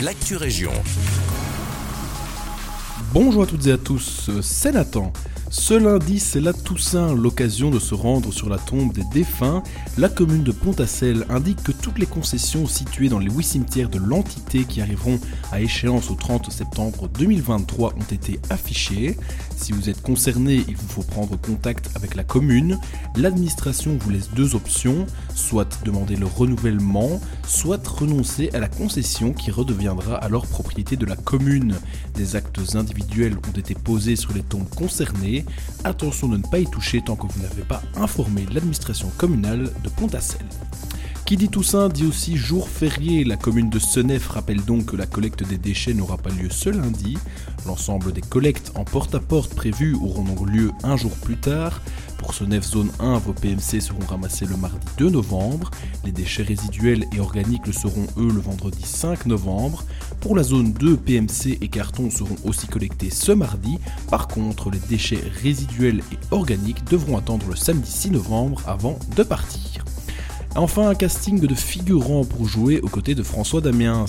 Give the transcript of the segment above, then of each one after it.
l'actu région. Bonjour à toutes et à tous, c'est Nathan. Ce lundi, c'est la Toussaint, l'occasion de se rendre sur la tombe des défunts. La commune de Pontacelle indique que toutes les concessions situées dans les huit cimetières de l'entité qui arriveront à échéance au 30 septembre 2023 ont été affichées. Si vous êtes concerné, il vous faut prendre contact avec la commune. L'administration vous laisse deux options, soit demander le renouvellement, soit renoncer à la concession qui redeviendra alors propriété de la commune. Des actes individuels ont été posés sur les tombes concernées attention de ne pas y toucher tant que vous n'avez pas informé l'administration communale de Pontacelle. Qui dit Toussaint dit aussi jour férié. La commune de Senef rappelle donc que la collecte des déchets n'aura pas lieu ce lundi. L'ensemble des collectes en porte-à-porte prévues auront donc lieu un jour plus tard. Pour Senef zone 1, vos PMC seront ramassés le mardi 2 novembre. Les déchets résiduels et organiques le seront eux le vendredi 5 novembre. Pour la zone 2, PMC et cartons seront aussi collectés ce mardi. Par contre, les déchets résiduels et organiques devront attendre le samedi 6 novembre avant de partir. Enfin, un casting de figurants pour jouer aux côtés de François Damiens.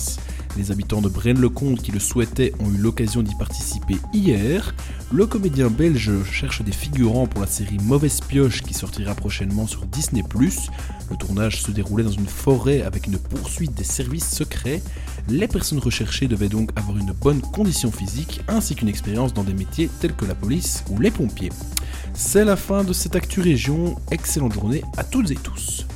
Les habitants de Braine-le-Comte qui le souhaitaient ont eu l'occasion d'y participer hier. Le comédien belge cherche des figurants pour la série Mauvaise Pioche qui sortira prochainement sur Disney+. Le tournage se déroulait dans une forêt avec une poursuite des services secrets. Les personnes recherchées devaient donc avoir une bonne condition physique ainsi qu'une expérience dans des métiers tels que la police ou les pompiers. C'est la fin de cette Actu Région. Excellente journée à toutes et tous.